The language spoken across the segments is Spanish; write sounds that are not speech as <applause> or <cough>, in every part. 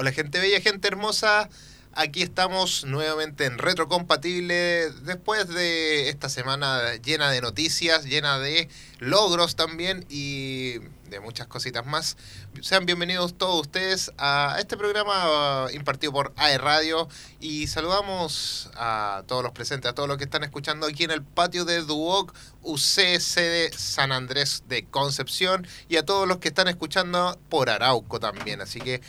Hola gente bella, gente hermosa. Aquí estamos nuevamente en Retrocompatible después de esta semana llena de noticias, llena de logros también y de muchas cositas más. Sean bienvenidos todos ustedes a este programa uh, impartido por AE Radio y saludamos a todos los presentes, a todos los que están escuchando aquí en el patio de Duoc UC sede San Andrés de Concepción y a todos los que están escuchando por Arauco también. Así que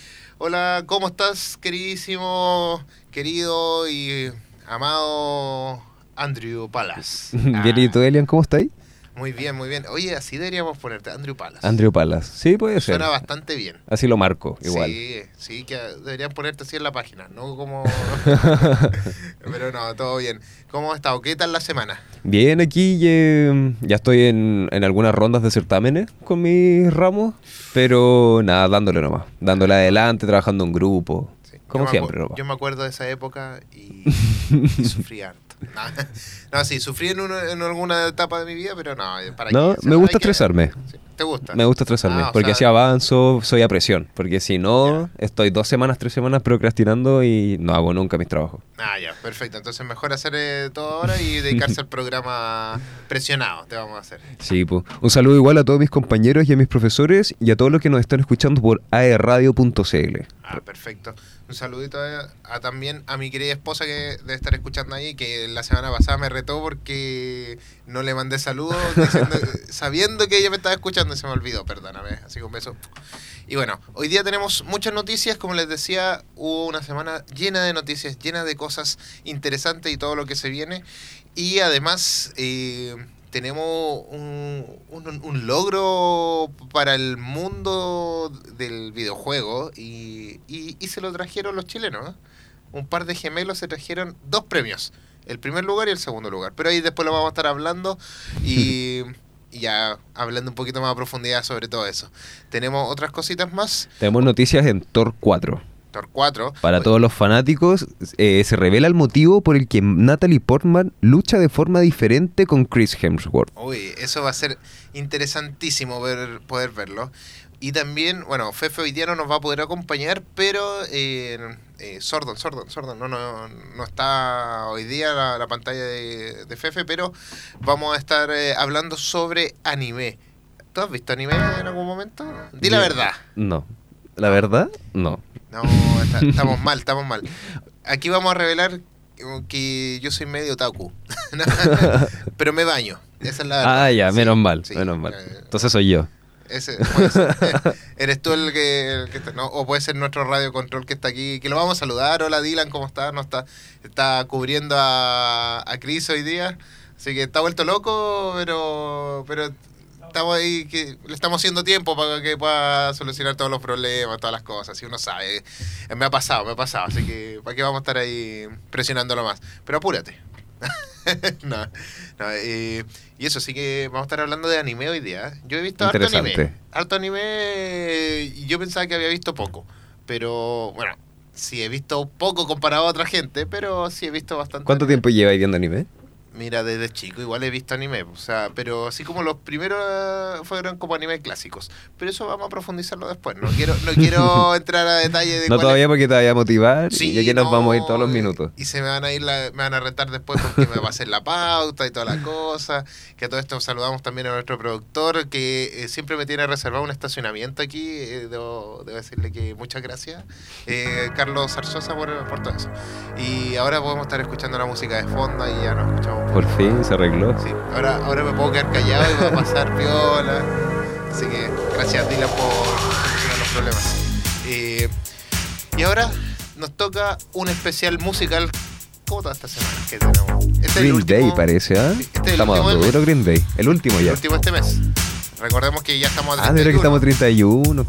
Hola, ¿cómo estás, queridísimo, querido y amado Andrew Palas? <laughs> ¿y tú, Elian, cómo estáis? Muy bien, muy bien. Oye, así deberíamos ponerte, Andrew Palas. Andrew Palas, sí, puede ser. Suena bastante bien. Así lo marco, igual. Sí, sí, que deberían ponerte así en la página, no como... <laughs> Pero no, todo bien. ¿Cómo has estado? ¿Qué tal la semana? Bien, aquí ya estoy en, en algunas rondas de certámenes con mis ramos, pero nada, dándole nomás. Dándole adelante, trabajando en grupo. Como siempre, Yo me acuerdo de esa época y, y <laughs> sufría <laughs> No, sí, sufrí en, en, alguna etapa de mi vida, pero no, para No, me gusta estresarme. ¿Te gusta? Me gusta estresarme, ah, porque así avanzo, soy a presión. Porque si no, estoy dos semanas, tres semanas procrastinando y no hago nunca mis trabajos. Ah, ya, perfecto. Entonces mejor hacer eh, todo ahora y dedicarse al <laughs> programa presionado, te vamos a hacer. Sí, pues. Un saludo igual a todos mis compañeros y a mis profesores y a todos los que nos están escuchando por aerradio.cl. Ah, perfecto. Un saludito a, también a mi querida esposa que debe estar escuchando ahí, que la semana pasada me retó porque no le mandé saludos, <laughs> sabiendo que ella me estaba escuchando y se me olvidó, perdóname. Así que un beso. Y bueno, hoy día tenemos muchas noticias, como les decía, hubo una semana llena de noticias, llena de cosas interesantes y todo lo que se viene. Y además... Eh, tenemos un, un, logro para el mundo del videojuego y, y, se lo trajeron los chilenos. ¿eh? Un par de gemelos se trajeron dos premios, el primer lugar y el segundo lugar. Pero ahí después lo vamos a estar hablando y, <laughs> y ya hablando un poquito más a profundidad sobre todo eso. Tenemos otras cositas más. Tenemos noticias en Tor 4. 4. Para todos los fanáticos, eh, se revela el motivo por el que Natalie Portman lucha de forma diferente con Chris Hemsworth. Uy, eso va a ser interesantísimo ver, poder verlo. Y también, bueno, Fefe hoy día no nos va a poder acompañar, pero eh, eh, Sordon, Sordon, Sordon, no, no, no está hoy día la, la pantalla de, de, Fefe, pero vamos a estar eh, hablando sobre anime. ¿Tú has visto anime en algún momento? Di la verdad. No. ¿La verdad? No. No, <laughs> estamos mal, estamos mal. Aquí vamos a revelar que yo soy medio taku. <laughs> Pero me baño. Esa es la verdad. Ah, ya, menos mal, menos mal. Eh, Entonces soy yo. Ese, <laughs> Eres tú el que, está, no, o puede ser nuestro radio control que está aquí, que lo vamos a saludar. Hola Dylan, ¿cómo estás? No está, está cubriendo a, a Chris hoy día. Así que está vuelto loco, pero, pero estamos ahí, que le estamos haciendo tiempo para que pueda solucionar todos los problemas, todas las cosas. Si uno sabe, me ha pasado, me ha pasado. Así que, ¿para qué vamos a estar ahí presionándolo más? Pero apúrate. <laughs> no, y eso, sí que vamos a estar hablando de anime hoy día. Yo he visto harto anime. Harto anime y yo pensaba que había visto poco. Pero bueno, sí he visto poco comparado a otra gente, pero sí he visto bastante. ¿Cuánto tiempo lleva viendo anime? Mira, desde chico igual he visto anime, o sea, pero así como los primeros eh, fueron como anime clásicos. Pero eso vamos a profundizarlo después. No quiero, no quiero <laughs> entrar a detalle de No todavía porque te vaya a motivar sí, y aquí nos vamos a ir todos los minutos. Y se me van a ir me van a retar después porque me va a hacer la pauta y toda la cosa. Que a todo esto saludamos también a nuestro productor que eh, siempre me tiene reservado un estacionamiento aquí. Eh, debo, decirle que muchas gracias. Carlos Zarzosa por, por todo eso. Y ahora podemos estar escuchando la música de fondo y ya nos escuchamos por fin se arregló. Sí, ahora, ahora me puedo quedar callado y va a pasar <laughs> viola. Así que gracias Dylan por solucionar los problemas. Eh, y ahora nos toca un especial musical como toda esta semana que tenemos. Este Green Day parece, ¿ah? este estamos dando duro Green Day. El último ya. El último este mes. Recordemos que ya estamos a 31. Ah, de que estamos a 31.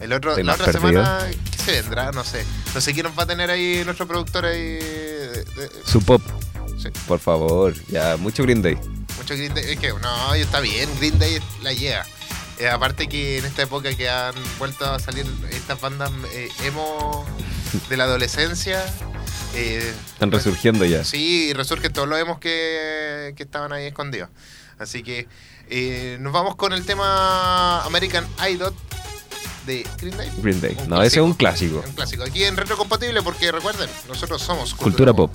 el otro, la otra semana, ¿qué se vendrá? No sé. No sé quién nos va a tener ahí nuestro productor ahí. Su pop. Por favor, ya, mucho Green Day. Mucho Green Day, es que no, está bien, Green Day la llega. Eh, aparte que en esta época que han vuelto a salir estas bandas eh, emo de la adolescencia. Eh, Están resurgiendo ya. Sí, resurgen todos los emos que, que estaban ahí escondidos. Así que nos vamos con el tema American Idol de Green Day. Green Day. Un No, ese es un clásico. Un clásico. Aquí en Retrocompatible, porque recuerden, nosotros somos Cultura pop.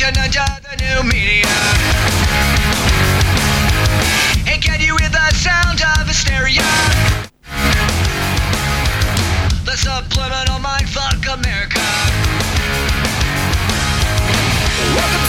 Under the new media. And can you hear the sound of hysteria? The subliminal mind fuck America. Welcome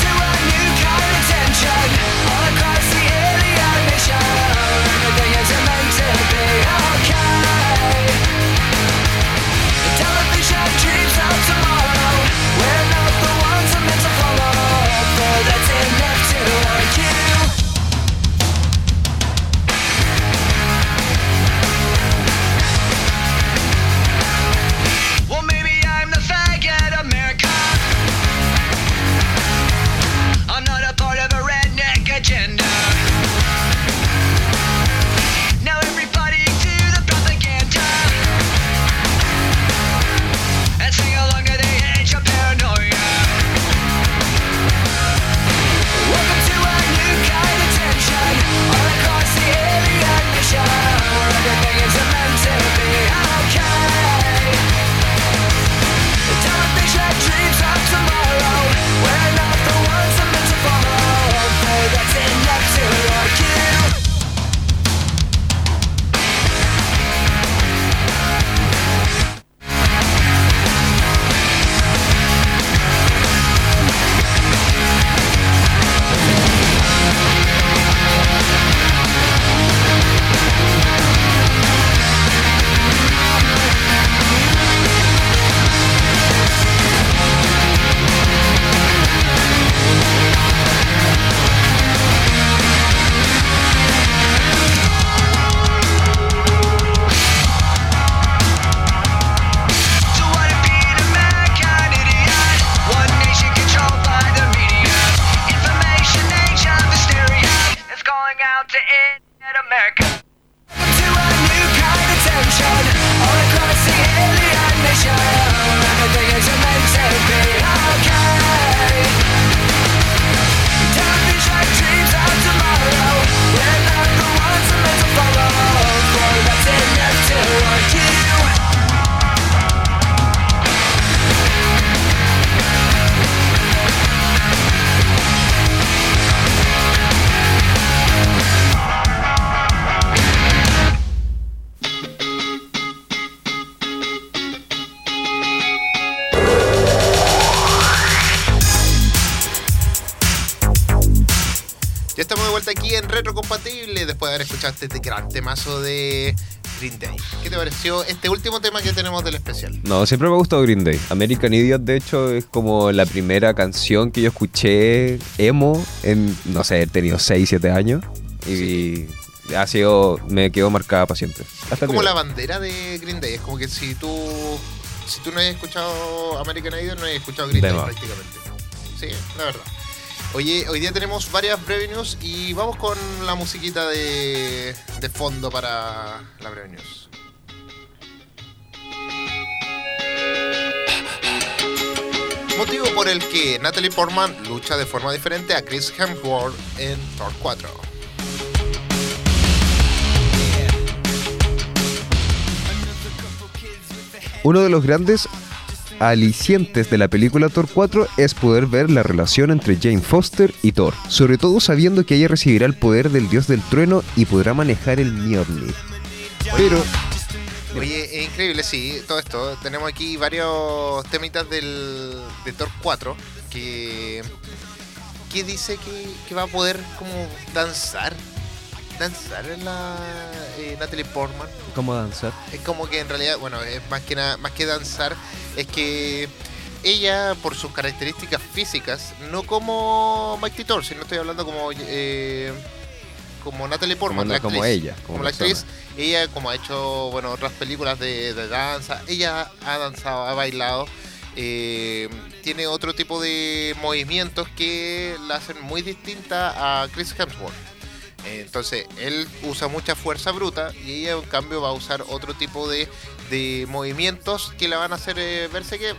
este gran temazo de Green Day. ¿Qué te pareció este último tema que tenemos del especial? No, siempre me ha gustado Green Day. American Idiot, de hecho, es como la primera canción que yo escuché emo en, no sé, he tenido 6, 7 años. Y ha sido, me quedó marcada para siempre. Hasta Es como la bandera de Green Day. Es como que si tú si tú no has escuchado American Idol, no has escuchado Green Day prácticamente. Sí, la verdad. Oye, hoy día tenemos varias Breve News y vamos con la musiquita de, de fondo para la Breve News. Motivo por el que Natalie Portman lucha de forma diferente a Chris Hemsworth en Thor 4. Uno de los grandes alicientes de la película Thor 4 es poder ver la relación entre Jane Foster y Thor, sobre todo sabiendo que ella recibirá el poder del dios del trueno y podrá manejar el Mjolnir. Pero Oye, es increíble, sí, todo esto. Tenemos aquí varios temitas del, de Thor 4 que, que dice que, que va a poder como danzar. Danzar en la eh, Natalie Portman. ¿cómo danzar? Es como que en realidad, bueno, es más que nada, más que danzar, es que ella, por sus características físicas, no como Mighty Thor, sino estoy hablando como eh, como Natalie Portman, Como- la como actriz. ella, como como la actriz. Ella, como ha hecho, bueno, otras películas de, de danza, ella ha danzado, ha bailado. eh, tiene otro tipo de movimientos que la hacen muy distinta a Chris Hemsworth. Entonces, él usa mucha fuerza bruta y ella, en cambio, va a usar otro tipo de, de movimientos que la van a hacer eh, verse que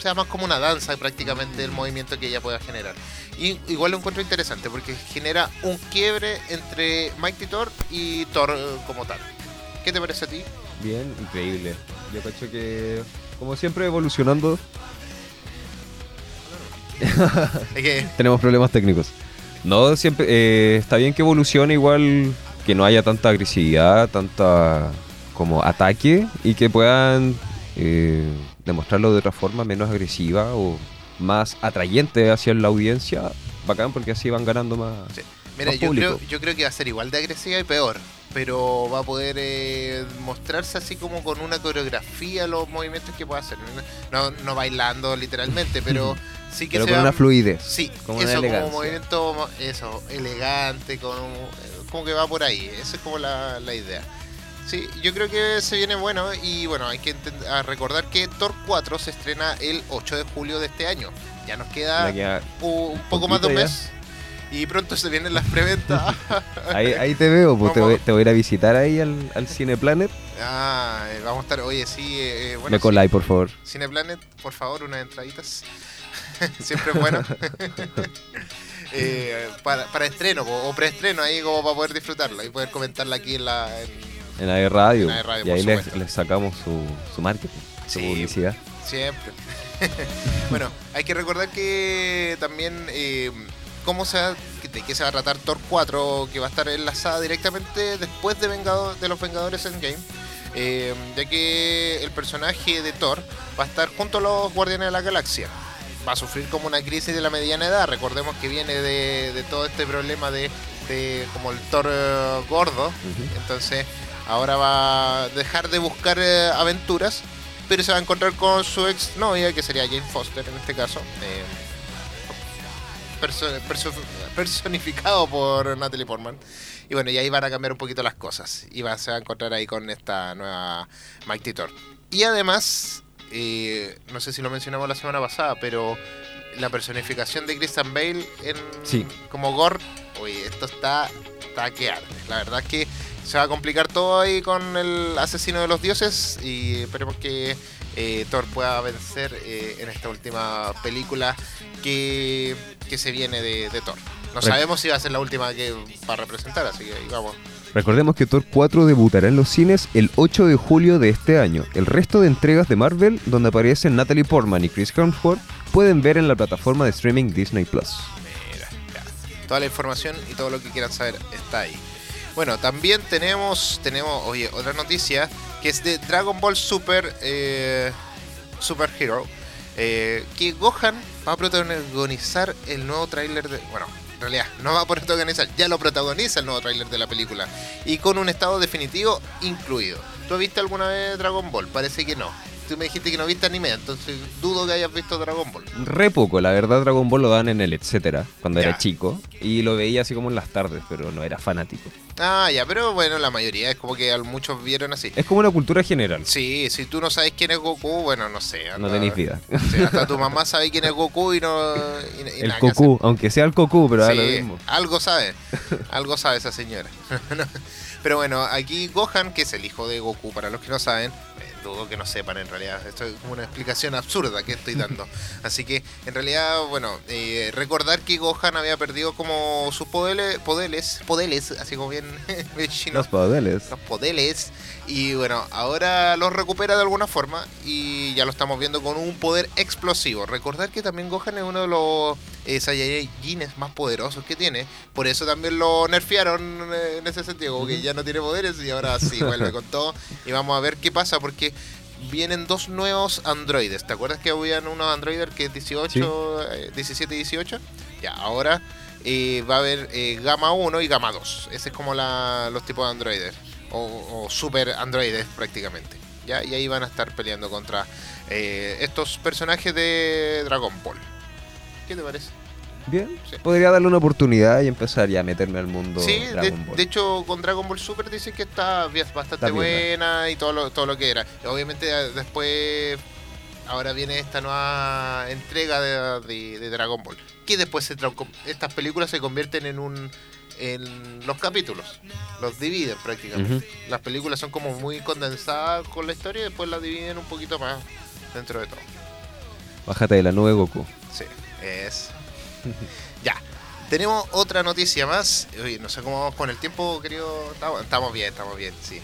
sea más como una danza prácticamente el movimiento que ella pueda generar. Y igual lo encuentro interesante porque genera un quiebre entre Mighty Thor y Thor eh, como tal. ¿Qué te parece a ti? Bien, increíble. Yo cacho que, como siempre, evolucionando, <laughs> Es que, tenemos problemas técnicos. No, siempre eh, está bien que evolucione igual, que no haya tanta agresividad, tanta como ataque y que puedan eh, demostrarlo de otra forma menos agresiva o más atrayente hacia la audiencia. Bacán porque así van ganando más. sí. Mira, yo creo, yo creo que va a ser igual de agresiva y peor, pero va a poder eh, mostrarse así como con una coreografía los movimientos que pueda hacer. No, no bailando literalmente, pero sí que Pero se con va- una fluidez. Sí, Como una eso como elegancia. movimiento eso, elegante, con un- como que va por ahí, esa es como la, la idea. Sí, yo creo que se viene bueno y bueno, hay que recordar que Thor 4 se estrena el 8 de julio de este año. Ya nos queda un poco más de un mes y pronto se vienen las preventas. <laughs> Ahí, ahí te veo, pues te voy, te voy a ir a visitar ahí al, al Cineplanet. ah, eh, vamos a estar, oye, sí, eh, eh, bueno, Me coláis, por favor. sí, Cineplanet, por favor, unas entraditas. <laughs> Siempre es bueno. <laughs> Eh, para, para estreno o preestreno ahí como para poder disfrutarlo y poder comentarla aquí en la en- En la de radio. En la de radio, y ahí les, sacamos su, su marketing, su publicidad. siempre. bueno, hay que recordar que también eh, cómo se va- de qué se va a tratar Thor 4 que va a estar enlazada directamente después de Vengado- de los Vengadores Endgame. eh, ya que el personaje de Thor va a estar junto a los Guardianes de la Galaxia. Va a sufrir como una crisis de la mediana edad. Recordemos que viene de, de todo este problema de, de como el Thor eh, gordo. Entonces ahora va a dejar de buscar eh, aventuras, pero se va a encontrar con su ex novia, que sería Jane Foster en este caso. Perso- perso- personificado por Natalie Portman. Y bueno, y ahí van a cambiar un poquito las cosas. Y va, se va a encontrar ahí con esta nueva Mighty Thor. Y además, eh, no sé si lo mencionamos la semana pasada, pero la personificación de Christian Bale en, Sí. como Gore, oye, esto está, está que arde. La verdad es que se va a complicar todo ahí con el asesino de los dioses y esperemos que eh, Thor pueda vencer eh, en esta última película que, que se viene de, de Thor. No Re- sabemos si va a ser la última que va a representar, así que ahí vamos. Recordemos que Thor 4 debutará en los cines el 8 de julio de este año. El resto de entregas de Marvel, donde aparecen Natalie Portman y Chris Hemsworth, pueden ver en la plataforma de streaming Disney Plus. Mira. Toda la información y todo lo que quieran saber está ahí. Bueno, también tenemos, tenemos, oye, otra noticia que es de Dragon Ball Super eh, Super Hero. eh, que Gohan va a protagonizar el nuevo tráiler de. Bueno, en realidad, no va a protagonizar, ya lo protagoniza el nuevo tráiler de la película. Y con un estado definitivo incluido. ¿Tú has visto alguna vez Dragon Ball? Parece que no. Tú me dijiste que no viste anime, entonces dudo que hayas visto Dragon Ball. Re poco, la verdad Dragon Ball lo dan en el etcétera, cuando Ya. era chico, y lo veía así como en las tardes, pero no era fanático. Ah, ya, pero bueno, la mayoría es como que muchos vieron así. Es como una cultura general, Sí, si tú no sabes quién es Goku, bueno, no sé. no anda- tenéis vida. Sí, hasta tu mamá sabe quién es Goku y no. y- y El Goku, aunque sea el Goku, pero hacer. lo Sí, mismo. algo sabe. <laughs> Algo sabe esa señora. <laughs> Pero bueno, aquí Gohan, que es el hijo de Goku, para los que no saben, dudo que no sepan en realidad. Esto es como una explicación absurda que estoy dando. <laughs> Así que, en realidad, bueno, eh, recordar que Gohan había perdido como sus poderes, poderes, poderes, así como bien, <laughs> bien chino Los poderes. los poderes y bueno, ahora los recupera de alguna forma y ya lo estamos viendo con un poder explosivo. Recordar que también Gohan es uno de los eh, Saiyajines más poderosos que tiene, por eso también lo nerfearon eh, en ese sentido, como que ya no tiene poderes y ahora sí vuelve con <laughs> todo y vamos a ver qué pasa porque vienen dos nuevos androides. ¿Te acuerdas que habían unos androides que es 18, eh, 17 y 18? Ya, ahora eh, va a haber eh, Gama 1 y Gama 2. Ese es como la- los tipos de androides. O, o super androides prácticamente. ¿ya? Y ahí van a estar peleando contra eh, estos personajes de Dragon Ball. ¿Qué te parece? Bien, Sí. podría darle una oportunidad y empezar ya a meterme al mundo Sí, de, Dragon Ball. de hecho con Dragon Ball Super dicen que está bastante Está bien, buena y todo lo, todo lo que era. Obviamente después, ahora viene esta nueva entrega de, de- de Dragon Ball. Que después se estas películas se convierten en un en los capítulos. Los dividen prácticamente. Las películas son como muy condensadas con la historia y después las dividen un poquito más dentro de todo. Bájate de la nube, Goku. Sí, es. Ya. Tenemos otra noticia más. Oye, no sé cómo vamos con el tiempo, querido. Estamos, estamos bien, estamos bien, sí.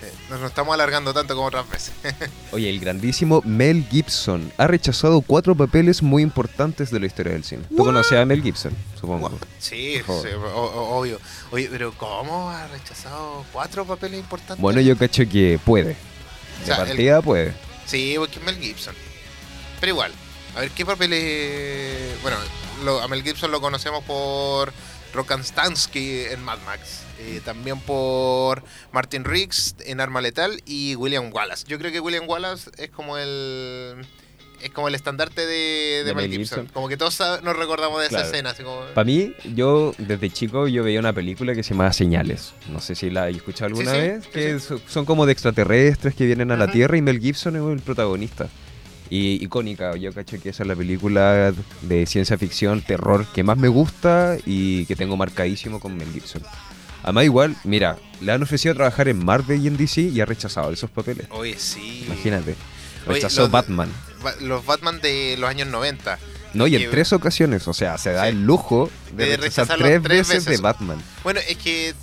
Eh, No nos estamos alargando tanto como otras veces. <laughs> Oye, el grandísimo Mel Gibson ha rechazado cuatro papeles muy importantes de la historia del cine. ¿Tú conocías a Mel Gibson? Supongo. sí, sí, o- o- obvio. Oye, pero ¿cómo ha rechazado cuatro papeles importantes? Bueno, yo cacho que puede. O De el- partida puede. Sí, porque es Mel Gibson. Pero igual, a ver qué papeles. Bueno, lo- a Mel Gibson lo conocemos por Rokanstansky en Mad Max. eh, también por Martin Riggs en Arma Letal y William Wallace. Yo creo que William Wallace es como el. Es como el estandarte de, de De Mel Gibson. Gibson. Como que todos nos recordamos de esa escena. Como, Para mí, yo desde chico yo veía una película que se llamaba Señales. No sé si la he escuchado alguna Sí, sí, vez. sí, Que so- son como de extraterrestres que vienen a la. Tierra y Mel Gibson es el protagonista. Y icónica, yo cacho que esa es la película de ciencia ficción, terror que más me gusta y que tengo marcadísimo con Mel Gibson. Además igual, mira, le han ofrecido trabajar en Marvel y en DC y ha rechazado esos papeles. Oye, sí. Imagínate. Oye, Rechazó los- Batman. Ba- Los Batman de los años 90. No, y en tres ocasiones, o sea, se da Sí. el lujo de, De rechazar rechazarlo tres, tres veces, veces. de Batman. Bueno, es que.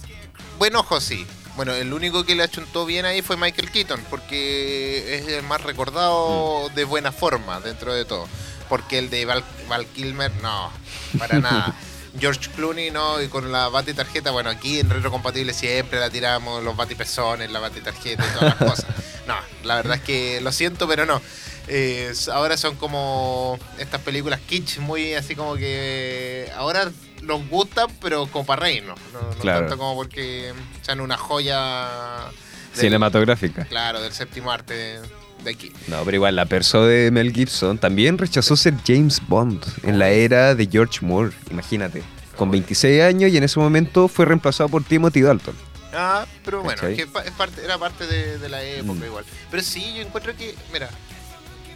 Buen ojo, sí. Bueno, el único que le achuntó bien ahí fue Michael Keaton, porque es el más recordado Mm. de buena forma dentro de todo. Porque el de Val, Val Kilmer, no, para nada. <laughs> George Clooney, no, y con la bati tarjeta, bueno, aquí en Retrocompatible siempre la tiramos, los batipezones, la bati tarjeta y todas las <laughs> cosas. No, la verdad es que lo siento, pero no. Eh, ahora son como estas películas kitsch, muy así como que ahora nos gustan, pero como para reírnos. No, no Claro. tanto como porque sean una joya del- Cinematográfica. Claro, del séptimo arte de aquí. No, pero igual la persona de Mel Gibson también rechazó ser James Bond en la era de George Moore, imagínate. Con 26 años y en ese momento fue reemplazado por Timothy Dalton. Ah, pero bueno, que es pa- es parte, era parte de, de la época Mm. igual. Pero sí, yo encuentro que, mira,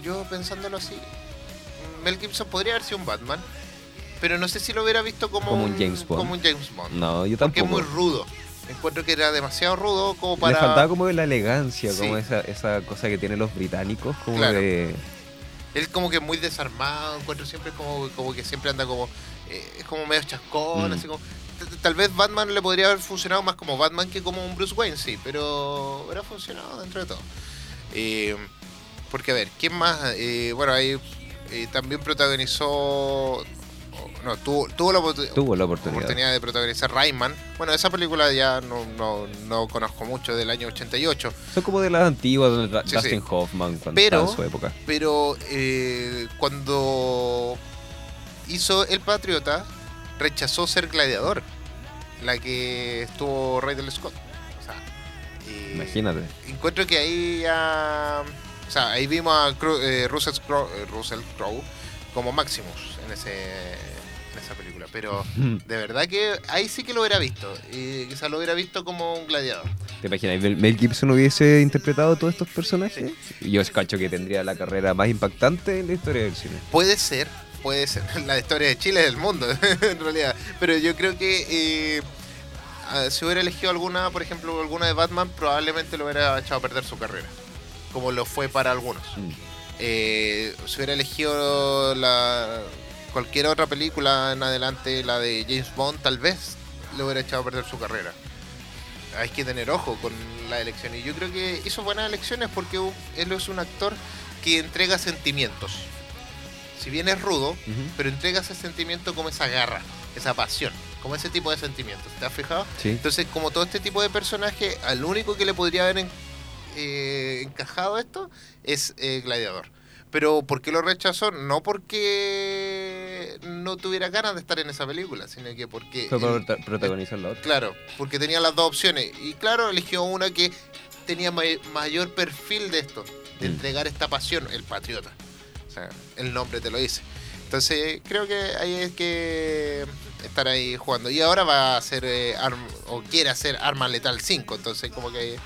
yo pensándolo así, Mel Gibson podría haber sido un Batman, pero no sé si lo hubiera visto como, Como un James Bond. Como un James Bond. No, yo porque es tampoco. muy rudo. Encuentro que era demasiado rudo como Le para... faltaba como la elegancia, Sí. como esa, esa cosa que tienen los británicos, como Claro. de... Él como que muy desarmado, encuentro siempre como, como que siempre anda como... eh, es como medio chascón, Mm. así como... Tal vez Batman le podría haber funcionado más como Batman que como un Bruce Wayne, sí, pero hubiera funcionado dentro de todo. Eh, porque a ver, ¿quién más? Eh, bueno, ahí también protagonizó... No, tuvo, tuvo la Tuvo la oportunidad. oportunidad de protagonizar Rayman. Bueno, esa película ya no, no, no conozco mucho, del año 88. Son como de las antiguas, Ra- Sí, Dustin sí. Hoffman, cuando Pero- en su época. Pero eh, cuando hizo El Patriota, rechazó ser gladiador. La que estuvo Ridley Scott. O sea, eh, Imagínate. encuentro que ahí ya. O sea, ahí vimos a Cru- eh, Russell, Crowe, Russell Crowe como Maximus en, ese, en esa película. Pero <laughs> de verdad que ahí sí que lo hubiera visto. Y quizás lo hubiera visto como un gladiador. ¿Te imaginas? Mel Mel Gibson hubiese interpretado todos estos personajes? Y yo cacho que tendría la carrera más impactante en la historia del cine. Puede ser, puede ser. <laughs> La historia de Chile es del mundo, <laughs> en realidad. Pero yo creo que eh, si hubiera elegido alguna, por ejemplo, alguna de Batman, probablemente lo hubiera echado a perder su carrera. Como lo fue para algunos. Mm. Eh, si hubiera elegido la, cualquier otra película en adelante, la de James Bond, tal vez le hubiera echado a perder su carrera. Hay que tener ojo con la elección. Y yo creo que hizo buenas elecciones porque él es un actor que entrega sentimientos. Si bien es rudo, pero entrega ese sentimiento como esa garra, esa pasión, como ese tipo de sentimientos. ¿Te has fijado? Sí. Entonces, como todo este tipo de personaje, al único que le podría haber en- eh, encajado esto es eh, Gladiador. Pero ¿por qué lo rechazó? No porque no tuviera ganas de estar en esa película, sino que porque... Fue él- prota- protagonizar la otra. Claro, porque tenía las dos opciones. Y claro, eligió una que tenía may- mayor perfil de esto, de Mm. entregar esta pasión, el patriota. O sea, el nombre te lo dice. Entonces, creo que ahí es que estar ahí jugando. Y ahora va a hacer, eh, arm- o quiere hacer Arma Letal 5, entonces como que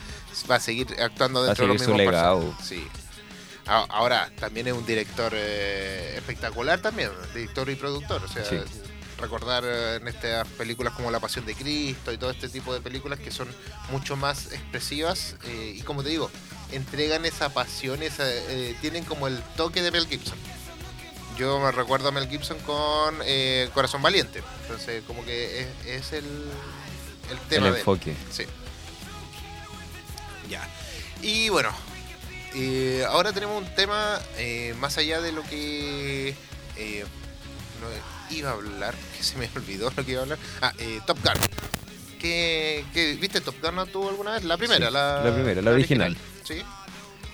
va a seguir actuando Va a dentro de los seguir su mismos legado. Sí. A- Ahora, también es un director eh, espectacular también, director y productor. O sea, Sí. recordar eh, en estas películas como La Pasión de Cristo y todo este tipo de películas que son mucho más expresivas eh, y como te digo, entregan esa pasión, esa, eh, tienen como el toque de Mel Gibson. Yo me recuerdo a Mel Gibson con Corazón Valiente, entonces como que es, es el, el tema El de él. enfoque. Sí. Ya. Y bueno, eh, ahora tenemos un tema eh, más allá de lo que eh, no iba a hablar, <laughs> que se me olvidó lo que iba a hablar. Ah, eh, Top Gun. ¿Qué, qué- viste Top Gun no tuvo alguna vez? La primera, Sí, la, la primera, la original. Sí.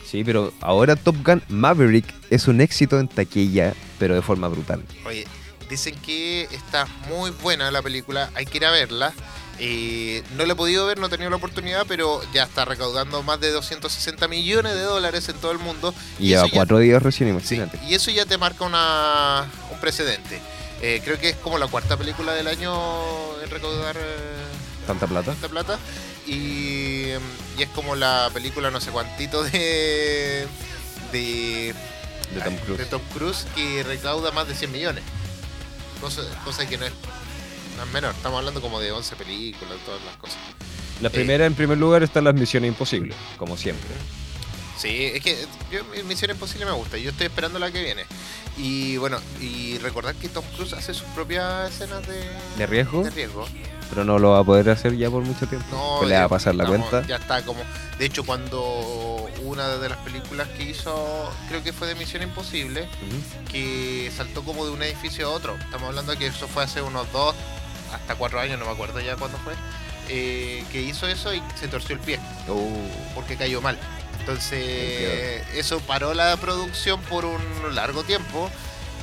Sí, pero ahora Top Gun Maverick es un éxito en taquilla, pero de forma brutal. Oye, dicen que está muy buena la película, hay que ir a verla. Eh, no la he podido ver, no he tenido la oportunidad, pero ya está recaudando más de 260 millones de dólares en todo el mundo. Y lleva eso ya- cuatro días recién, Sí, imagínate. y eso ya te marca una, un precedente. Eh, creo que es como la cuarta película del año en recaudar eh, Tanta plata. tanta plata. Y, y es como la película no sé cuantito de, de, De Tom Cruise. de Tom Cruise que recauda más de 100 millones. Cosa, cosa que no es, no es menor. Estamos hablando como de 11 películas, todas las cosas. La primera, en primer lugar, están las misiones imposibles, como siempre. Sí, es que yo, mi Misión Imposible me gusta. Yo estoy esperando la que viene. Y bueno, y recordar que Tom Cruise hace sus propias escenas de, ¿De riesgo? de riesgo. Pero no lo va a poder hacer ya por mucho tiempo. No, Pues le va a pasar la estamos- cuenta. Ya está como. De hecho, cuando una de las películas que hizo, creo que fue de Misión Imposible, que saltó como de un edificio a otro. Estamos hablando de que eso fue hace unos dos, hasta cuatro años, no me acuerdo ya cuándo fue. eh, que hizo eso y se torció el pie Oh, porque cayó mal. Entonces, Entiendo. eso paró la producción por un largo tiempo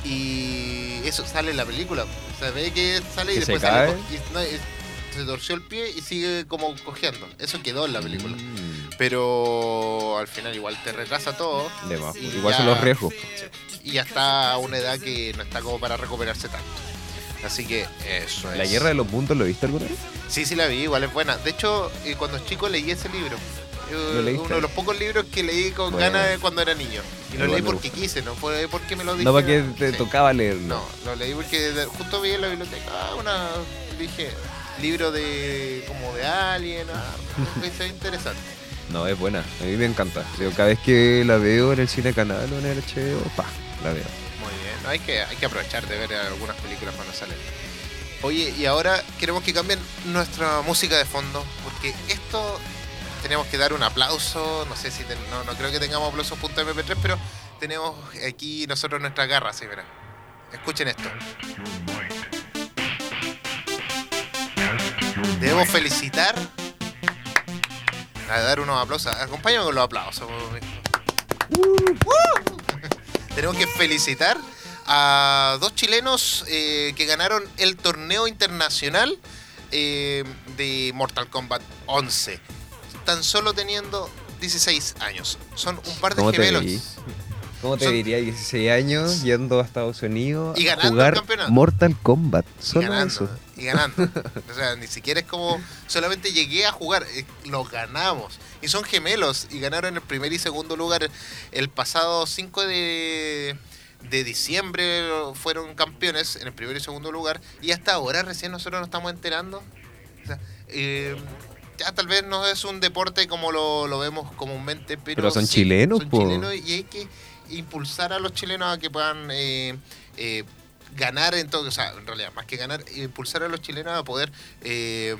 y eso sale en la película. Se ve que sale y ¿Que se después sale cae? co- y no, y se torció el pie y sigue como cojeando. Eso quedó en la película. Mm, Pero al final igual te retrasa todo. de Igual ya- son los riesgos. Y ya está a una edad que no está como para recuperarse tanto. Así que eso es. ¿La guerra de los mundos lo viste alguna vez? Sí, sí la vi, igual es buena. De hecho, eh, cuando chico leí ese libro. Eh, uno de los pocos libros que leí con Bueno. ganas cuando era niño. Y lo Igual leí porque quise, no fue porque me lo No, para que dijeron. te Sí. tocaba leerlo. No, lo leí porque justo vi en la biblioteca ah, una, dije, libro de como de Alien, ah, <laughs> interesante. No, es buena. A mí me encanta. Yo cada vez que la veo en el cine canal o en el HBO, pa, la veo. No, hay, que, hay que aprovechar de ver algunas películas cuando salen. Oye, y ahora queremos que cambien nuestra música de fondo, porque esto tenemos que dar un aplauso, no sé si, ten- no, no creo que tengamos aplausos.mp3, pero tenemos aquí nosotros nuestras garras, sí, mira. Escuchen esto. Debemos felicitar, a dar unos aplausos, acompáñame con los aplausos. <laughs> Tenemos que felicitar a dos chilenos eh, que ganaron el torneo internacional eh, de Mortal Kombat 11. Tan solo teniendo 16 años. Son un par de ¿Cómo te gemelos. ¿Cómo te Son- diría 16 años yendo a Estados Unidos Y a jugar. Mortal Kombat? Y ganando, eso. y ganando. <laughs> O sea, ni siquiera es como solamente llegué a jugar, eh, lo ganamos. Y son gemelos y ganaron el primer y segundo lugar el pasado 5 de, de diciembre. Fueron campeones en el primer y segundo lugar. Y hasta ahora recién nosotros nos estamos enterando. O sea, eh, ya tal vez no es un deporte como lo, lo vemos comúnmente, pero, Pero son sí, chilenos, son chilenos y hay que impulsar a los chilenos a que puedan eh, eh, ganar en todo, o sea, en realidad, más que ganar, impulsar a los chilenos a poder eh,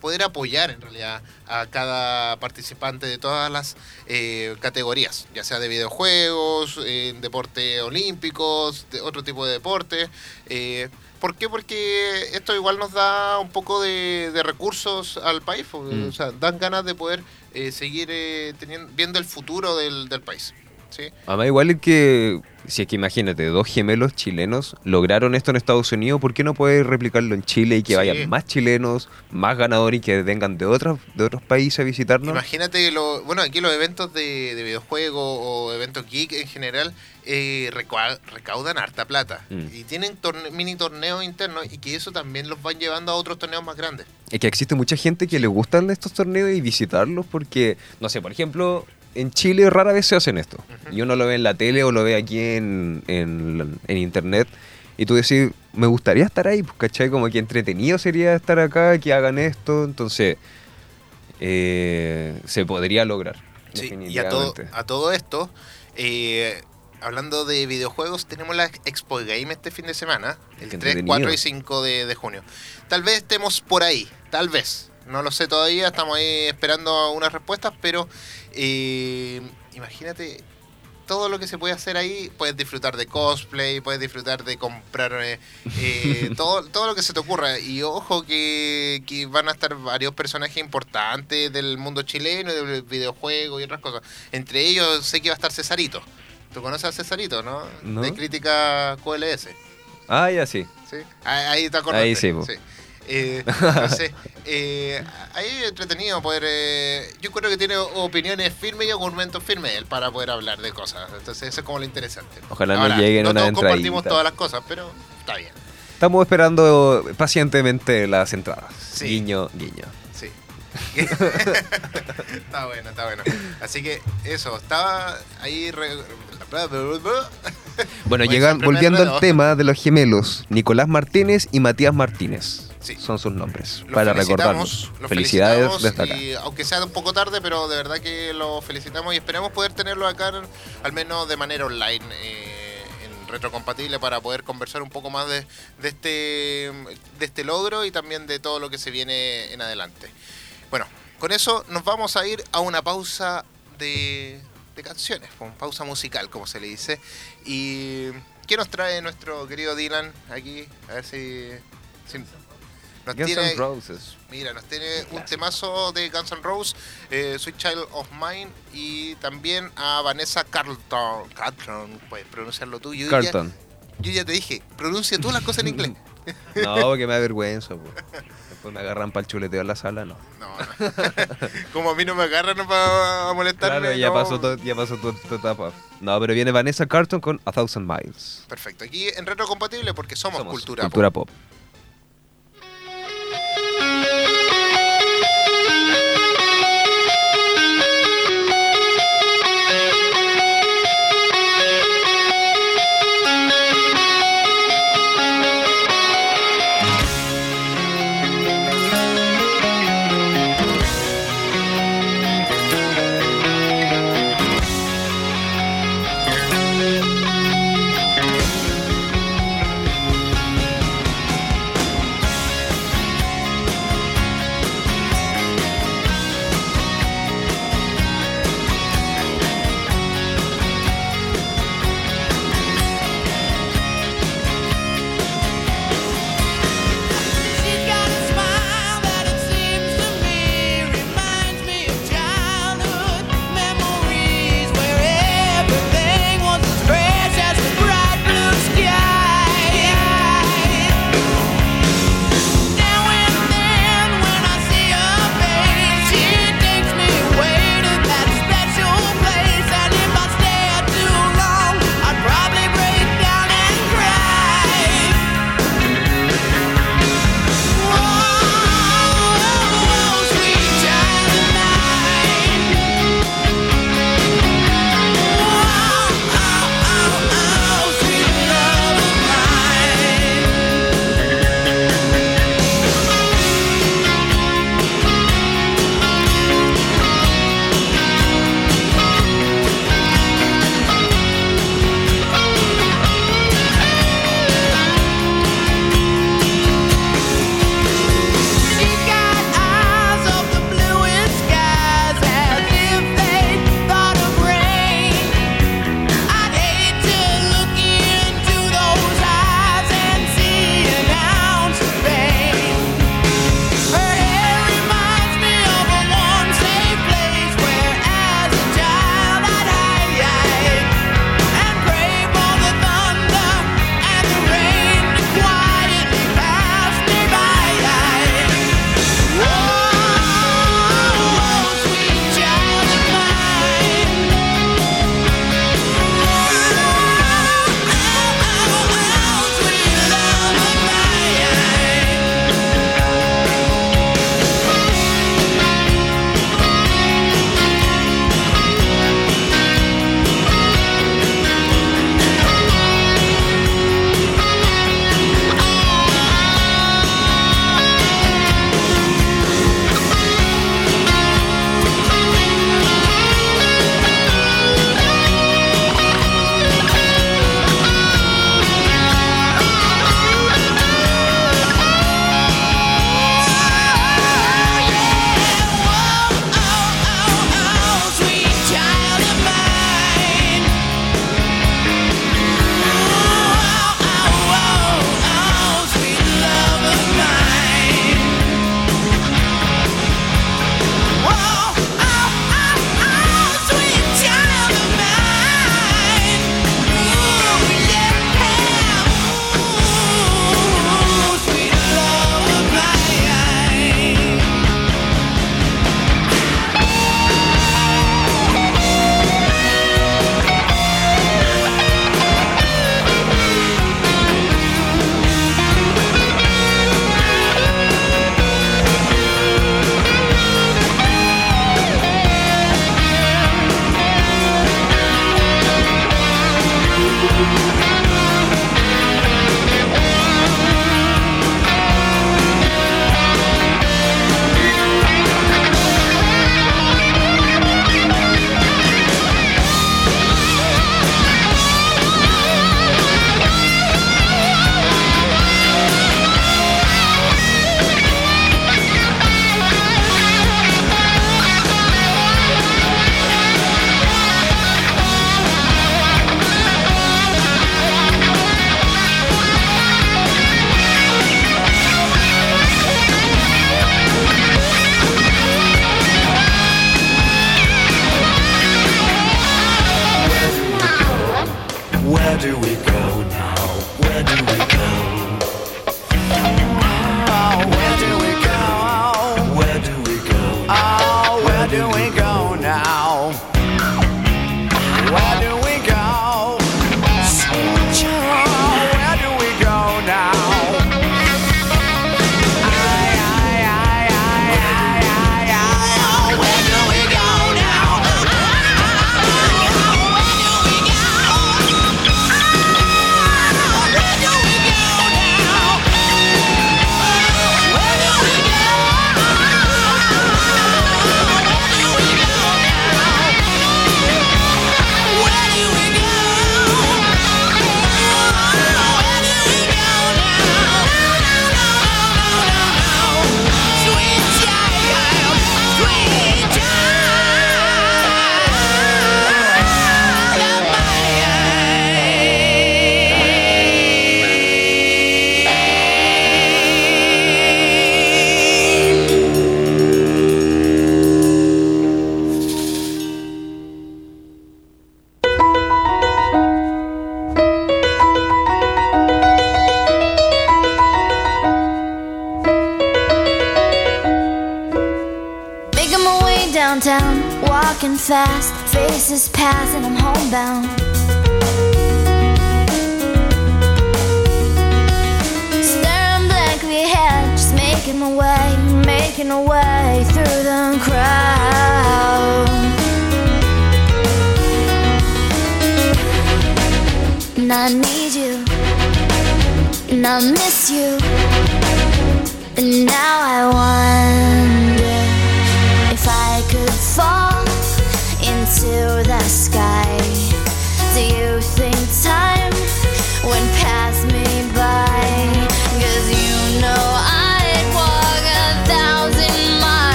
poder apoyar en realidad a cada participante de todas las eh, categorías, ya sea de videojuegos, en deporte olímpicos, de otro tipo de deporte. Eh, ¿Por qué? Porque esto igual nos da un poco de, de recursos al país, Mm. o sea, dan ganas de poder eh, seguir eh, teniendo, viendo el futuro del, del país. ¿sí? Además, igual es que, si es que imagínate, dos gemelos chilenos lograron esto en Estados Unidos, ¿por qué no puedes replicarlo en Chile y que Sí. vayan más chilenos, más ganadores y que vengan de otros, de otros países a visitarnos? Imagínate, lo, bueno, aquí los eventos de, de videojuegos o eventos geek en general eh, recua- recaudan harta plata. Mm. Y tienen torne- mini torneos internos y que eso también los van llevando a otros torneos más grandes. Es que existe mucha gente que le gustan estos torneos y visitarlos porque, no sé, por ejemplo, en Chile rara vez se hacen esto. Ujú. Y uno lo ve en la tele o lo ve aquí en, en, en internet. Y tú decís, me gustaría estar ahí, pues, ¿cachai? Como que entretenido sería estar acá, que hagan esto. Entonces, eh, se podría lograr. Sí, y a todo, a todo esto, eh, hablando de videojuegos, tenemos la Expo Game este fin de semana, el Qué 3, entretenido. 4 y 5 de, de junio. Tal vez estemos por ahí, tal vez. No lo sé todavía, estamos ahí esperando unas respuestas, pero eh, imagínate todo lo que se puede hacer ahí. Puedes disfrutar de cosplay, puedes disfrutar de comprar eh, eh, <laughs> todo, todo lo que se te ocurra. Y ojo que, que van a estar varios personajes importantes del mundo chileno, del videojuego y otras cosas. Entre ellos sé que va a estar Cesarito. ¿Tú conoces a Cesarito, no? No. De crítica QLS. Ah, ya sí. ¿sí? Ahí, ahí te acordaste. Ahí sí, po. Eh, <laughs> eh, ahí es entretenido poder... eh, yo creo que tiene opiniones firmes y argumentos firmes él para poder hablar de cosas. Entonces eso es como lo interesante. Ojalá nos lleguen no una todos compartimos entradita. todas las cosas, pero está bien. Estamos esperando pacientemente las entradas. Sí. Guiño, guiño. Sí. <laughs> está bueno, está bueno. Así que eso, estaba ahí... re- Bueno, llegan, volviendo al tema de los gemelos, Nicolás Martínez y Matías Martínez. Sí. Son sus nombres, Los para los Felicidades desde acá. y aunque sea un poco tarde, pero de verdad que los felicitamos y esperemos poder tenerlo acá, al menos de manera online, eh, en retrocompatible, para poder conversar un poco más de, de este, de este logro y también de todo lo que se viene en adelante. Bueno, con eso nos vamos a ir a una pausa de, de canciones, pausa musical, como se le dice. ¿Y qué nos trae nuestro querido Dylan aquí? A ver si... si nos Guns tiene- N' Roses. Mira, nos tiene un temazo de Guns N' Roses, eh, Sweet Child of Mine, y también a Vanessa Carlton. Carlton, puedes pronunciarlo tú. Yo ya- Carlton. yo ya te dije, pronuncia tú las cosas en inglés. <laughs> No, porque me da vergüenza. po. Después me agarran para el chuleteo en la sala, no. No, no. <laughs> Como a mí no me agarran para molestarme. Claro, ya no. pasó, todo, ya pasó tu, tu etapa. No, pero viene Vanessa Carlton con A Thousand Miles. Perfecto, aquí en Retro Compatible porque somos, Somos cultura. Cultura pop. pop.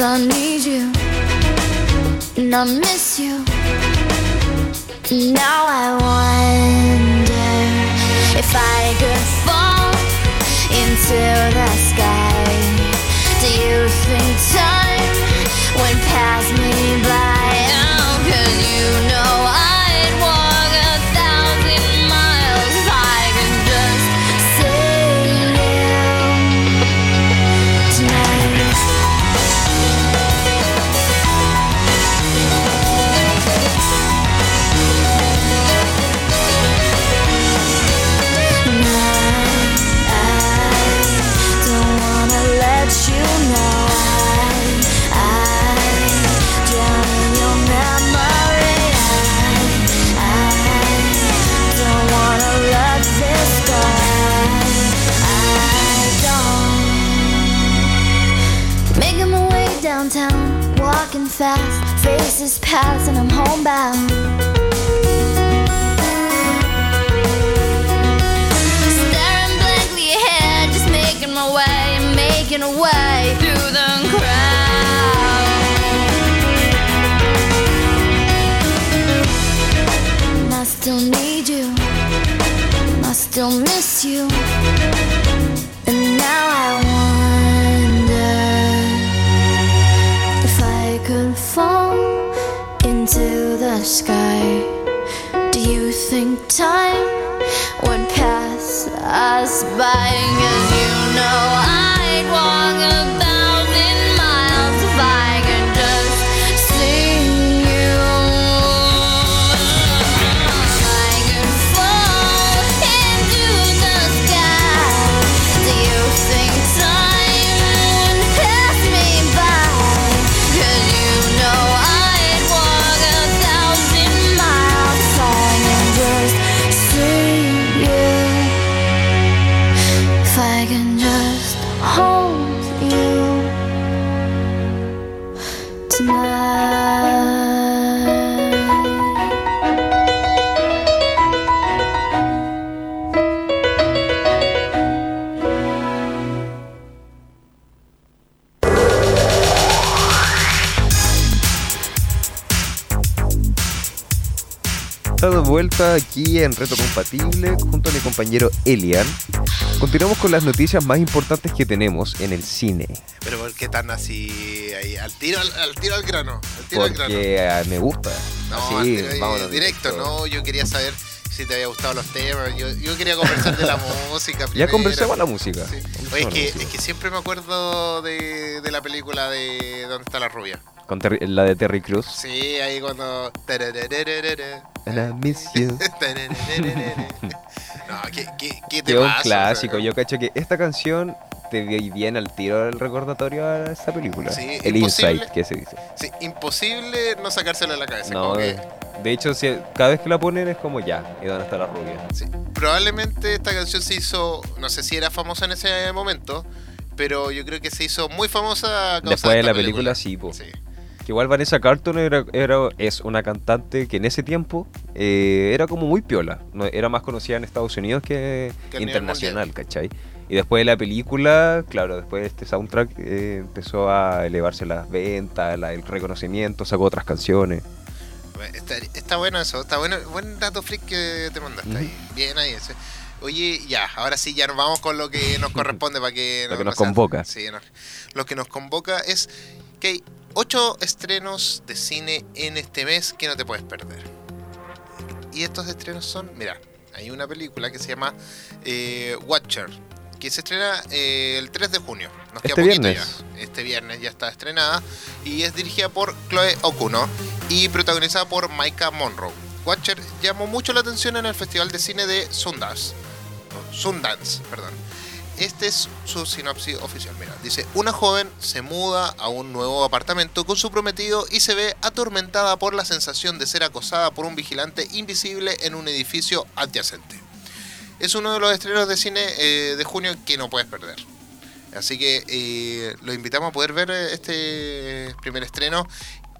Cause I need you and I miss you. Now I wonder if I could fall into the sky. Do you think time would pass me by? Fast, faces pass, and I'm homebound. Staring blankly ahead, just making my way, making a way through the crowd. And I still need you, I still miss you. Think time would pass us by? Cause you know I'd walk a Aquí en Reto Compatible junto a mi compañero Elian. Continuamos con las noticias más importantes que tenemos en el cine. Pero ¿por qué tan así? Ahí, al tiro al, al tiro al grano. Al tiro al grano. Porque ah, me gusta. No, Así, al tiro vámonos directo, no. Yo quería saber si te había gustado los temas. Yo, yo quería conversar de la <laughs> música. Ya primero. conversamos la música. Sí. Oye, es que, música. es que siempre me acuerdo de, de la película de ¿Dónde está la rubia? Con Terry- la de Terry Cruz. Sí, ahí cuando. And I miss you. No, ¿qué, qué, qué Que es un clásico. Yo cacho que esta canción te vi bien al tiro el recordatorio a esta película. Sí, el insight que se dice. Sí, imposible no sacárselo de la cabeza. No, como que- de hecho, si- cada vez que la ponen es como ya. ¿Y dónde está la rubia? sí. Probablemente esta canción se hizo, no sé si era famosa en ese momento, pero yo creo que se hizo muy famosa Después de la película, sí, po. Sí. Que igual Vanessa Carlton era, era- es una cantante que en ese tiempo eh, era como muy piola. No, era más conocida en Estados Unidos que, internacional, ¿cachai? Y después de la película, claro, después de este soundtrack eh, empezó a elevarse las ventas, la- el reconocimiento, sacó otras canciones. Está, está bueno eso, está bueno. Buen dato freak que te mandaste ahí. Bien ahí ese. Oye, ya, ahora sí, ya nos vamos con lo que nos <laughs> corresponde para que... Lo que no nos sea- convoca. Sí, no. lo que nos convoca es que hay ocho estrenos de cine en este mes que no te puedes perder. Y estos estrenos son, mira, hay una película que se llama eh, Watcher, que se estrena eh, el 3 de junio. Nos Este viernes. ya. Este viernes ya está estrenada y es dirigida por Chloe Okuno y protagonizada por Maika Monroe. Watcher llamó mucho la atención en el Festival de Cine de Sundance. Sundance, perdón. Este es su sinopsis oficial. Mira, dice, una joven se muda a un nuevo apartamento con su prometido y se ve atormentada por la sensación de ser acosada por un vigilante invisible en un edificio adyacente. Es uno de los estrenos de cine eh, de junio que no puedes perder. Así que eh, lo invitamos a poder ver eh, este primer estreno.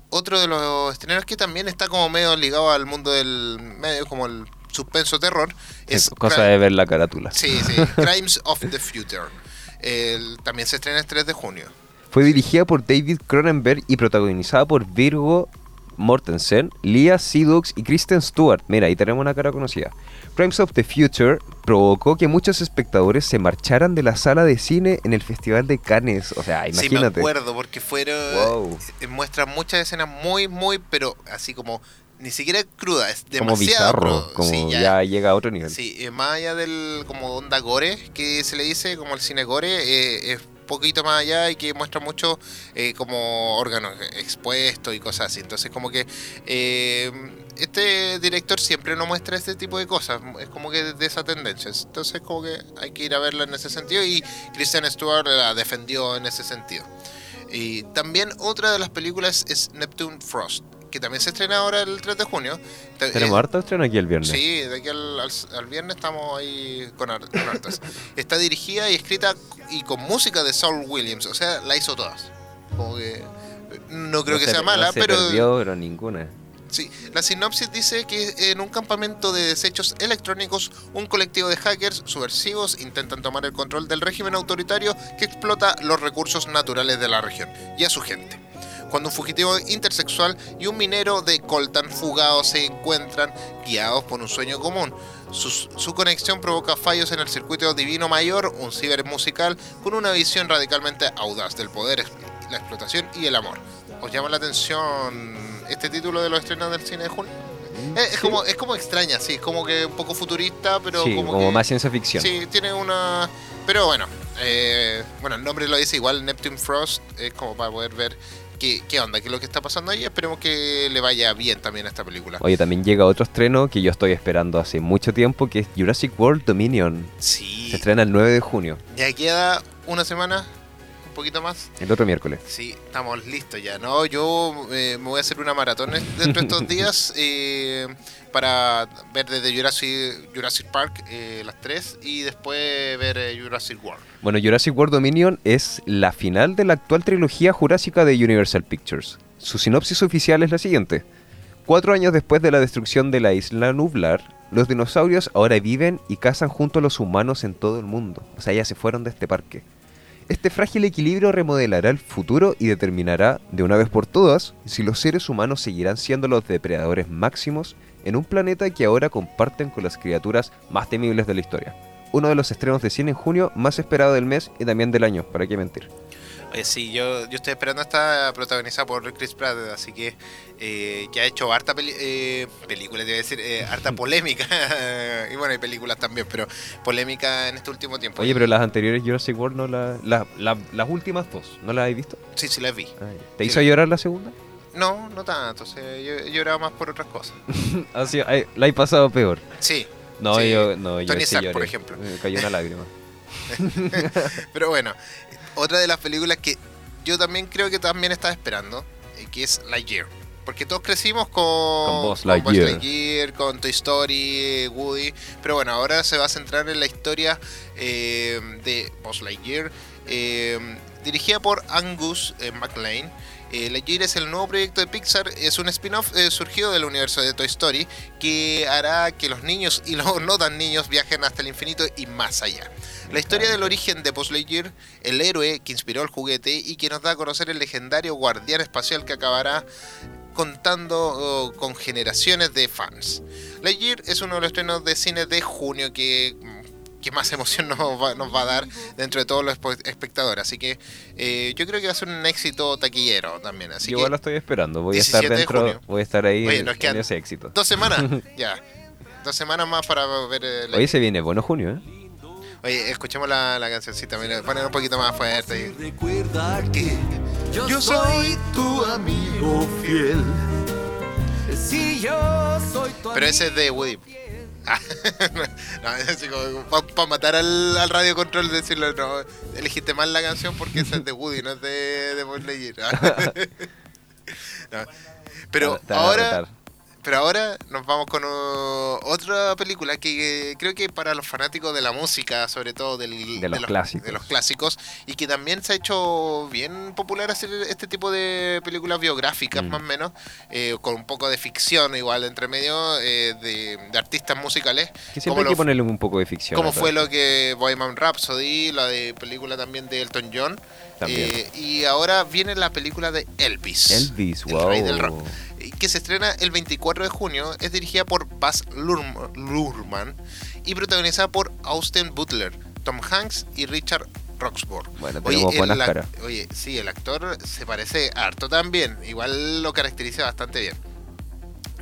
Otro de los estrenos que también está como medio ligado al mundo del medio, como el suspenso terror, es cosa de ver la carátula. Sí, sí, <laughs> Crimes of the Future. El- también se estrena el 3 de junio. Fue dirigida por David Cronenberg y protagonizada por Virgo Mortensen, Leah Seydoux y Kristen Stewart. Mira, ahí tenemos una cara conocida. Crimes of the Future provocó que muchos espectadores se marcharan de la sala de cine en el Festival de Cannes. O sea, Sí, me imagínate. acuerdo, porque fueron. Wow. eh, Muestran muchas escenas muy, muy, pero así como. Ni siquiera cruda, es como demasiado bizarro, crudo. como Sí, ya. llega a otro nivel. Sí, eh, más allá del como onda gore que se le dice, como el cine gore, eh, es poquito más allá y que muestra mucho eh, como órganos expuestos y cosas así. Entonces como que eh, este director siempre no muestra este tipo de cosas, es como que de esa tendencia. Entonces como que hay que ir a verla en ese sentido y Christian Stewart la defendió en ese sentido. Y también otra de las películas es Neptune Frost, que también se estrena ahora el 3 de junio. Te- Tenemos eh, harto estreno aquí el viernes. Sí, de aquí al, al- al viernes estamos ahí con, har- con hartas. Está dirigida y escrita y con música de Saul Williams, o sea, la hizo todas. Como que no creo No que se- sea no mala, se pero perdió, pero ninguna. sí, la sinopsis dice que en un campamento de desechos electrónicos, un colectivo de hackers subversivos intentan tomar el control del régimen autoritario que explota los recursos naturales de la región y a su gente. Cuando un fugitivo intersexual y un minero de coltan fugados se encuentran guiados por un sueño común. Sus- su conexión provoca fallos en el circuito divino mayor, un ciber musical con una visión radicalmente audaz del poder, la explotación y el amor. ¿Os llama la atención este título de los estrenos del cine de junio? Eh, es, Sí. como, es como extraña, sí, es como que un poco futurista, pero sí, como, como, que- más ciencia ficción. Sí, tiene una. Pero bueno, eh, bueno, el nombre lo dice igual, Neptune Frost, es como para poder ver qué, qué onda, qué es lo que está pasando ahí. Esperemos que le vaya bien también a esta película. Oye, también llega otro estreno que yo estoy esperando hace mucho tiempo, que es Jurassic World Dominion. Sí, Se estrena el 9 de junio, ya queda una semana, un poquito más. el otro miércoles. Sí, estamos listos ya, ¿no? Yo eh, me voy a hacer una maratón dentro de estos <laughs> días eh, para ver desde Jurassic, Jurassic Park eh, las tres y después ver Jurassic World. Bueno, Jurassic World Dominion es la final de la actual trilogía jurásica de Universal Pictures. Su sinopsis oficial es la siguiente. Cuatro años después de la destrucción de la isla Nublar, los dinosaurios ahora viven y cazan junto a los humanos en todo el mundo. O sea, ya se fueron de este parque. Este frágil equilibrio remodelará el futuro y determinará, de una vez por todas, si los seres humanos seguirán siendo los depredadores máximos en un planeta que ahora comparten con las criaturas más temibles de la historia. Uno de los estrenos de cine en junio más esperado del mes y también del año, para qué mentir. Oye, sí, yo, yo estoy esperando esta protagonizada por Chris Pratt, así que eh, que ha hecho harta peli- eh, película, te a decir, eh, harta <laughs> polémica, <laughs> y bueno, hay películas también, pero polémica en este último tiempo. Oye, pero las anteriores Jurassic World no la- la- la- las últimas dos, ¿no las has visto? Sí, sí, las vi. Ah. ¿Te Sí. hizo llorar la segunda? No, no tanto, o sea, yo más por otras cosas. <laughs> Así, ay, la he pasado peor. Sí, No, Sí. yo no, yo Tony sí Stark, por ejemplo. Me cayó una lágrima. pero bueno, otra de las películas que yo también creo que también estaba esperando, eh, que es Lightyear. Porque todos crecimos con, Con Buzz Lightyear. Lightyear, con Toy Story, Woody. Pero bueno, ahora se va a centrar en la historia eh, de Buzz Lightyear. eh, dirigida por Angus MacLean. Eh, es el nuevo proyecto de Pixar, es un spin-off eh, surgido del universo de Toy Story que hará que los niños y los no tan niños viajen hasta el infinito y más allá. La historia del origen de Buzz Lightyear, el héroe que inspiró el juguete y que nos da a conocer el legendario guardián espacial que acabará contando con generaciones de fans. Lightyear es uno de los estrenos de cine de junio que, que más emoción <laughs> nos va, nos va a dar dentro de todos los espectadores. Así que eh, yo creo que va a ser un éxito taquillero también. Así Yo que igual lo estoy esperando. Voy a estar 17 de dentro, voy a estar ahí Oye, en, ese éxito. dos semanas, <laughs> ya. Dos semanas más para ver el... Hoy se viene bueno junio, ¿eh? Oye, escuchemos la, la cancioncita, mira, poner un poquito más fuerte. y- Recuerda que Yo soy tu amigo fiel. Si yo soy tu Pero ese es de Woody. <laughs> No, para matar al, al radio control decirlo, no, elegiste mal la canción porque esa es de Woody, no es de, de. <laughs> No. Pero ahora. Pero ahora nos vamos con otra película que eh, creo que para los fanáticos de la música, sobre todo del- De los clásicos. de los clásicos, y que también se ha hecho bien popular hacer este tipo de películas biográficas, Mm. más o menos, eh, con un poco de ficción igual entre medio, eh, de, de artistas musicales. Que como siempre hay lo- que ponerle un poco de ficción. como fue lo que Bohemian Rhapsody, la de película también de Elton John. También. Eh, y ahora viene la película de Elvis. Elvis, el wow. rey del rock, que se estrena el 24 de junio. Es dirigida por Baz Luhrm- Luhrmann y protagonizada por Austin Butler, Tom Hanks y Richard Roxburgh. Bueno, tenemos buenas el caras. Oye, sí, el actor se parece harto también. Igual lo caracteriza bastante bien.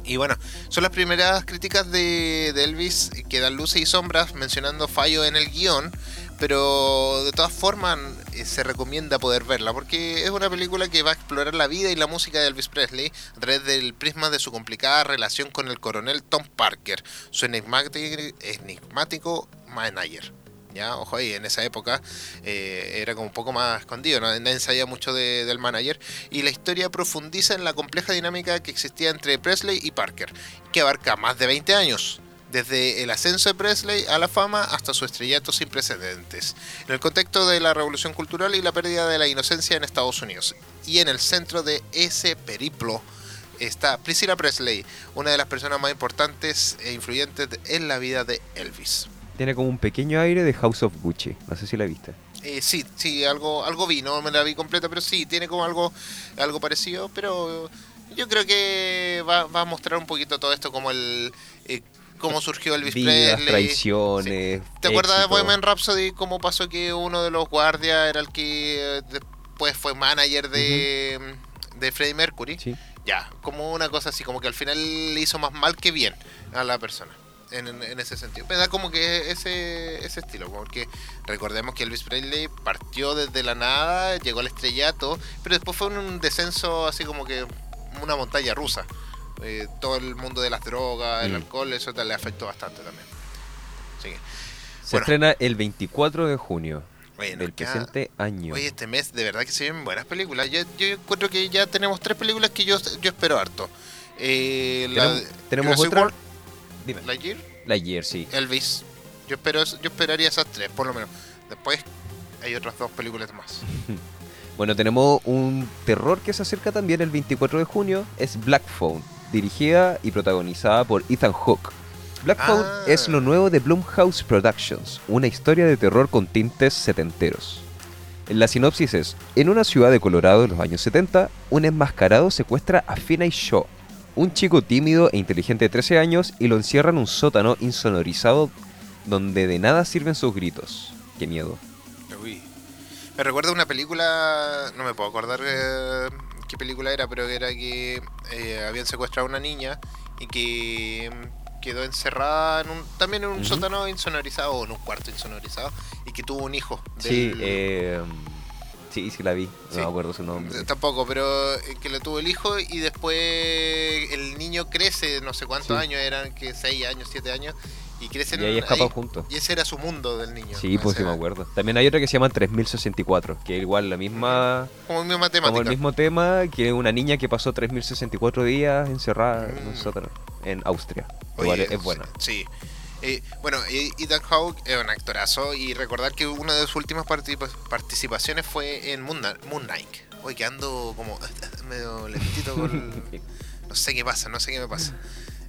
Y bueno, son las primeras críticas de, de Elvis que dan luces y sombras mencionando fallos en el guion, pero de todas formas eh, se recomienda poder verla porque es una película que va a explorar la vida y la música de Elvis Presley a través del prisma de su complicada relación con el coronel Tom Parker, su enigmático, manager. Ya, ojo ahí, en esa época eh, era como un poco más escondido, ¿no? nadie mucho de- del manager. Y la historia profundiza en la compleja dinámica que existía entre Presley y Parker, que abarca más de 20 años, desde el ascenso de Presley a la fama hasta su estrellato sin precedentes, en el contexto de la revolución cultural y la pérdida de la inocencia en Estados Unidos. Y en el centro de ese periplo está Priscilla Presley, una de las personas más importantes e influyentes en la vida de Elvis. Tiene como un pequeño aire de House of Gucci. No sé si la viste. Eh, sí, sí, algo, algo vi, no me la vi completa, pero sí, tiene como algo, algo parecido, pero yo creo que va, va a mostrar un poquito todo esto como el cómo surgió Elvis Vidas, Presley. traiciones. ¿Te acuerdas de. Bohemian Rhapsody? ¿Cómo pasó que uno de los guardias era el que eh, después fue manager de, de Freddie Mercury? Sí. Ya, como una cosa así, como que al final le hizo más mal que bien a la persona. En, en- en ese sentido. Me da como que ese, ese estilo, porque recordemos que Elvis Presley partió desde la nada, llegó al estrellato, pero después fue un descenso así como que una montaña rusa. Eh, todo el mundo de las drogas, el Mm. alcohol, eso te- le afectó bastante también. Así que, Se Bueno. estrena el 24 de junio del presente año. Oye, este mes de verdad que se ven buenas películas. Yo, yo encuentro que ya tenemos tres películas que yo, yo espero harto. Eh, la Tenemos- Jurassic otra. World, Dime. Sí. Elvis. Yo espero yo esperaría esas tres, por lo menos. Después hay otras dos películas más. <laughs> Bueno, tenemos un terror que se acerca también el 24 de junio. Es Black Phone, dirigida y protagonizada por Ethan Hawke. Black Ah. Phone es lo nuevo de Blumhouse Productions, una historia de terror con tintes setenteros. La sinopsis es, en una ciudad de Colorado en los años 70, un enmascarado secuestra a Finney Shaw, un chico tímido e inteligente de 13 años, y lo encierra en un sótano insonorizado donde de nada sirven sus gritos. Qué miedo. Uy. Me recuerda una película, no me puedo acordar eh, qué película era, pero era que eh, habían secuestrado a una niña y que mm, quedó encerrada en un, también en un sótano insonorizado o en un cuarto insonorizado y que tuvo un hijo. Sí, eh, sí, sí la vi. No Sí. me acuerdo su nombre. Eh, Tampoco, pero eh, que le tuvo el hijo y después el niño crece, no sé cuántos Sí. años eran, que 6 años, 7 años, y crecen Y ahí escapan juntos. Y ese era su mundo del niño. Sí, pues sí me acuerdo. También hay otra que se llama 3064, que es igual la misma, Como misma como el mismo tema, que una niña que pasó 3064 días encerrada en Mm. sótano en Austria. Oye, Igual es, es buena. Sí. Eh, bueno, Ethan Hawke es un actorazo y recordar que una de sus últimas participa- participaciones fue en Moon, Moon Knight. Hoy que ando como <laughs> medio lentito con... <laughs> No sé qué pasa, no sé qué me pasa.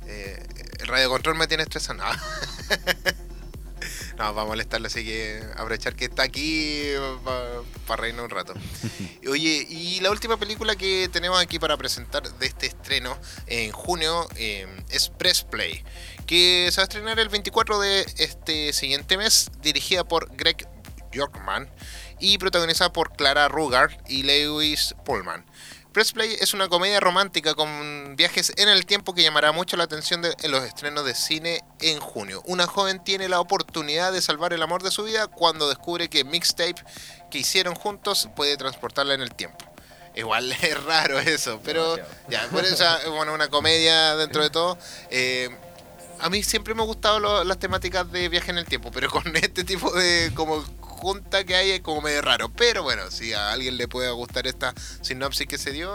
Eh, el radio control me tiene estresado. <laughs> No. No, va a molestarlo, así que aprovechar que está aquí para reírnos un rato. <laughs> Oye, y la última película que tenemos aquí para presentar de este estreno en junio eh, es Press Play, que se va a estrenar el 24 de este siguiente mes, dirigida por Greg Yorkman y protagonizada por Clara Rugar y Lewis Pullman. Press Play es una comedia romántica con viajes en el tiempo que llamará mucho la atención de- en los estrenos de cine en junio. Una joven tiene la oportunidad de salvar el amor de su vida cuando descubre que mixtape que hicieron juntos puede transportarla en el tiempo. Igual <laughs> es raro eso, pero ya, por eso, <laughs> bueno, una comedia dentro de todo. Eh, a mí siempre me han gustado lo- las temáticas de viaje en el tiempo, pero con <laughs> este tipo de como junta que hay es como medio raro. Pero bueno, si a alguien le puede gustar esta sinopsis que se dio,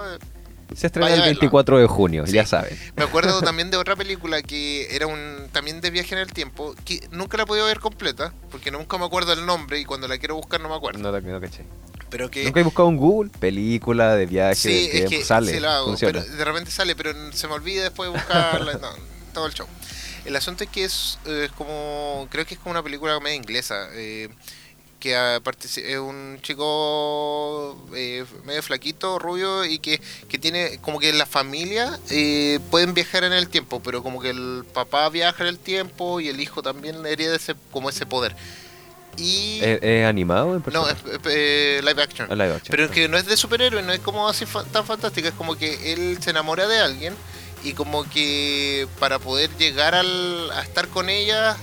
Se estrena el a verla. 24 de junio, Sí. ya saben. me acuerdo <laughs> también de otra película que era un también de viaje en el tiempo, que nunca la he podido ver completa, porque nunca me acuerdo el nombre y cuando la quiero buscar no me acuerdo. No, no caché. Pero que Nunca he buscado en Google película de viaje, Sí, de es tiempo, que sale, sí lo hago, funciona. pero de repente sale, pero se me olvida después de buscarla, no, todo el show. El asunto es que es, eh, es como, creo que es como una película media inglesa, eh, que ah, es un chico eh, medio flaquito, rubio, y que, que tiene como que la familia eh, pueden viajar en el tiempo, pero como que el papá viaja en el tiempo y el hijo también hereda ese, como ese poder. Y... ¿Es, es animado en no, persona? es, es, eh, live action. Ah, live action. Pero es que no es de superhéroe, no es como así fa- tan fantástica, es como que él se enamora de alguien y como que para poder llegar al, a estar con ella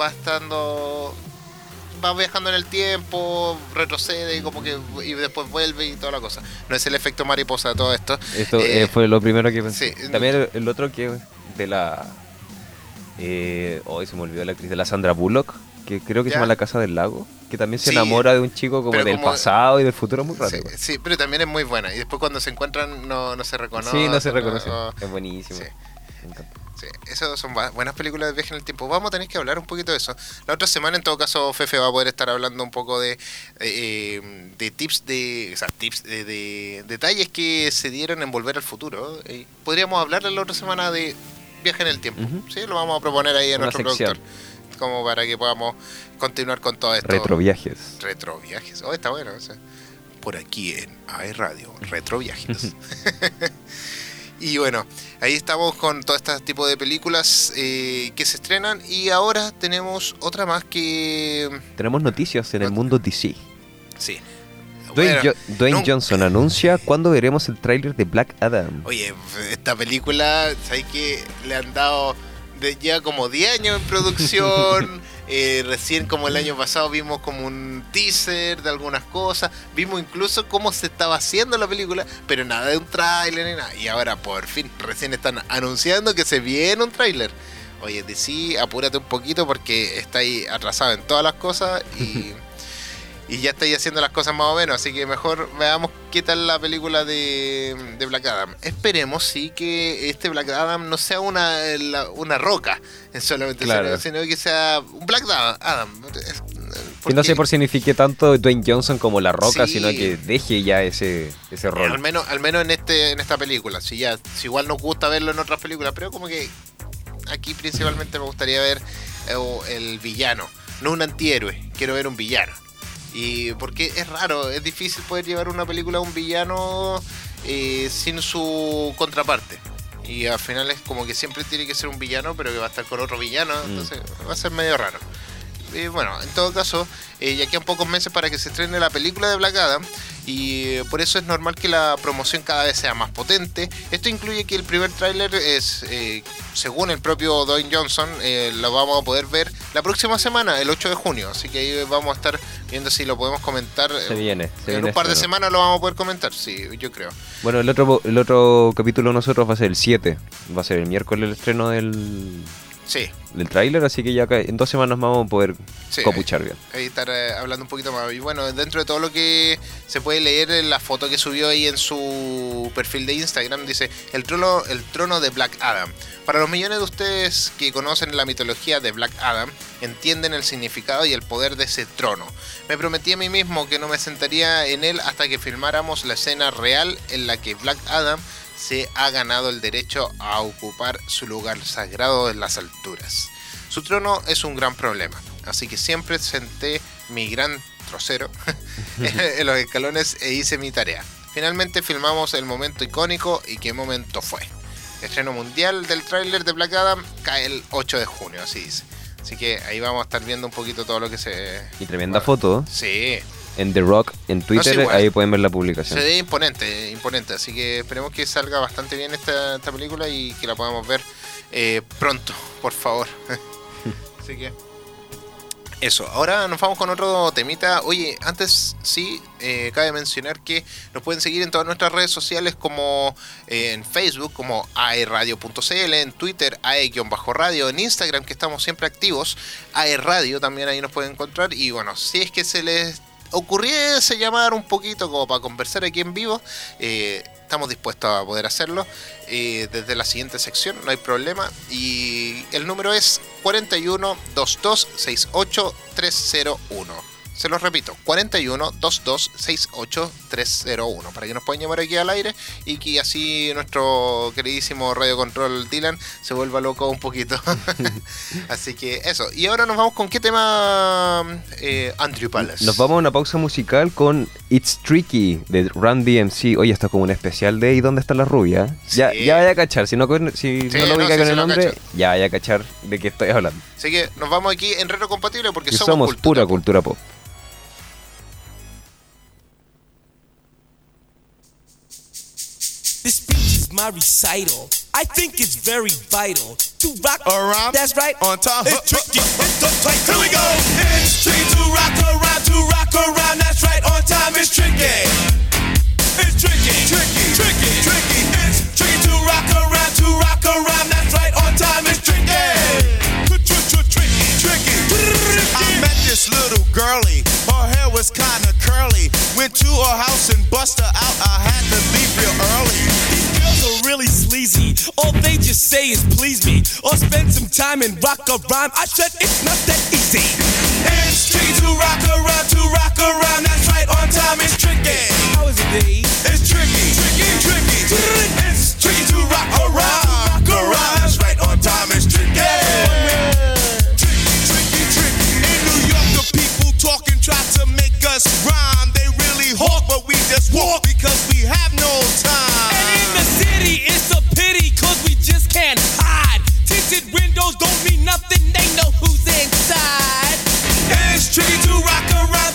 va estando va viajando en el tiempo, retrocede y como que y después vuelve y toda la cosa. No es el efecto mariposa de todo esto. Esto Eh, eh, fue lo primero que pensé. sí. También el, otro que de la... Eh, hoy se me olvidó la actriz, de la Sandra Bullock, que creo que se llama La Casa del Lago, que también se Sí, enamora de un chico como del como- pasado y del futuro muy Sí, rápido. sí, pero también es muy buena. Y después cuando se encuentran no, no se reconoce. Sí, no se reconoce. no- Es buenísimo. Sí. Me encanta. Sí, esas son buenas películas de viaje en el tiempo. Vamos a tener que hablar un poquito de eso. La otra semana, en todo caso, Fefe va a poder estar hablando un poco de, de tips, de, o sea, tips de, de detalles que se dieron en Volver al Futuro. Eh, podríamos hablar la otra semana de viaje en el tiempo. Sí, lo vamos a proponer ahí a Una nuestro sección. productor. Como para que podamos continuar con todo esto. Retroviajes. Retroviajes. Oh, está bueno. o sea, por aquí en AE Radio, Retroviajes. <laughs> y bueno, ahí estamos con todo este tipo de películas eh, que se estrenan. Y ahora tenemos otra más que. Tenemos noticias en el mundo DC. Sí. Dwayne, Bueno, Jo- Dwayne no- Johnson anuncia cuándo veremos el tráiler de Black Adam. Oye, esta película, ¿sabes que Le han dado de ya como 10 años en producción. <laughs> eh, recién como el año pasado vimos como un teaser de algunas cosas. Vimos incluso cómo se estaba haciendo la película, pero nada de un tráiler ni nada. Y ahora por fin, recién están anunciando que se viene un tráiler. Oye, DC, apúrate un poquito porque está ahí atrasado en todas las cosas y... <laughs> Y ya estáis haciendo las cosas más o menos, así que mejor veamos qué tal la película de, de Black Adam. Esperemos, sí, que este Black Adam no sea una, la- una roca solamente, Claro. sino, que sea un Black Adam. Que no por signifique tanto Dwayne Johnson como La Roca, Sí. sino que deje ya ese, ese Al rol. menos, al menos en este, en esta película. Si ya, si igual nos gusta verlo en otras películas, pero como que aquí principalmente me gustaría ver eh, el villano, no un antihéroe, quiero ver un villano. Y porque es raro, es difícil poder llevar una película a un villano eh, sin su contraparte. Y al final es como que siempre tiene que ser un villano, pero que va a estar con otro villano, Mm. entonces va a ser medio raro. Bueno, en todo caso, eh, ya quedan pocos meses para que se estrene la película de Black Adam y eh, por eso es normal que la promoción cada vez sea más potente. Esto incluye que el primer tráiler es, eh, según el propio Dwayne Johnson, lo vamos a poder ver la próxima semana, el 8 de junio. Así que ahí vamos a estar viendo si lo podemos comentar. Se viene. Se en viene un par de semanas lo vamos a poder comentar, sí, yo creo. Bueno, el otro, el otro capítulo de nosotros va a ser el 7. Va a ser el miércoles el estreno del, Sí, del tráiler, así que ya en dos semanas más vamos a poder Sí. copuchar bien. ahí estar eh, hablando un poquito más. Y bueno, dentro de todo lo que se puede leer en la foto que subió ahí en su perfil de Instagram, dice el trono, el trono de Black Adam. Para los millones de ustedes que conocen la mitología de Black Adam, entienden el significado y el poder de ese trono. Me prometí a mí mismo que no me sentaría en él hasta que filmáramos la escena real en la que Black Adam se ha ganado el derecho a ocupar su lugar sagrado en las alturas. Su trono es un gran problema, así que siempre senté mi gran trocero <laughs> en los escalones e hice mi tarea. Finalmente filmamos el momento icónico y qué momento fue. Estreno mundial del tráiler de Black Adam cae el 8 de junio, así dice. Así que ahí vamos a estar viendo un poquito todo lo que se... Y tremenda Bueno, foto Sí, en The Rock en Twitter, ahí pueden ver la se publicación. ve imponente, imponente. Así que esperemos que salga bastante bien esta, esta película y que la podamos ver eh, pronto, por favor. <laughs> Así que eso. Ahora nos vamos con otro temita. Oye, antes sí, eh, cabe mencionar que nos pueden seguir en todas nuestras redes sociales como eh, en Facebook como aeradio.cl, en Twitter ae-radio, en Instagram que estamos siempre activos, aeradio también ahí nos pueden encontrar. Y bueno, si es que se les ocurriese llamar un poquito como para conversar aquí en vivo, eh, estamos dispuestos a poder hacerlo eh, desde la siguiente sección, no hay problema. Y el número es 41 22 68 301. Se los repito, 41 22 68 301 para que nos puedan llamar aquí al aire y que así nuestro queridísimo Radio Control Dylan se vuelva loco un poquito. <laughs> así que eso. Y ahora nos vamos con qué tema, eh, Andrew Palace. Nos vamos a una pausa musical con It's Tricky de Run DMC. Oye, esto es como un especial de ¿Y dónde está la rubia? Ya, Sí. ya vaya a cachar. Si no, si Sí, no lo no, ubica con el nombre, cacho. ya vaya a cachar de qué estoy hablando. Así que nos vamos aquí en Retro Compatible porque Y somos, somos cultura pura pop. cultura pop. Is my recital. I think it's very vital to rock around. That's right. On time. It's tricky. It's the tight. Here we go. It's tricky to rock around, to rock around. That's right. On time. It's tricky. It's tricky. Tricky. Tricky. Tricky. It's tricky to rock around, to rock around. That's right. On time. It's tricky. Tricky. Tricky. I met this little girlie. Her hair was kinda curly. Went to her house and bust her out. I had to leave real early. Are really sleazy. All they just say is please me or spend some time and rock a rhyme. I said it's not that easy. It's tricky to rock around, to rock around. That's right, on time it's tricky. How is it, B? It's tricky, tricky, tricky. It's tricky to rock around, rock around. That's right, on time it's tricky. Tricky, tricky, tricky. In New York, the people talking try to make us rhyme. They really hawk, but we just walk because we have no time. We can't hide. Tinted windows don't mean nothing, they know who's inside. It's tricky to rock around,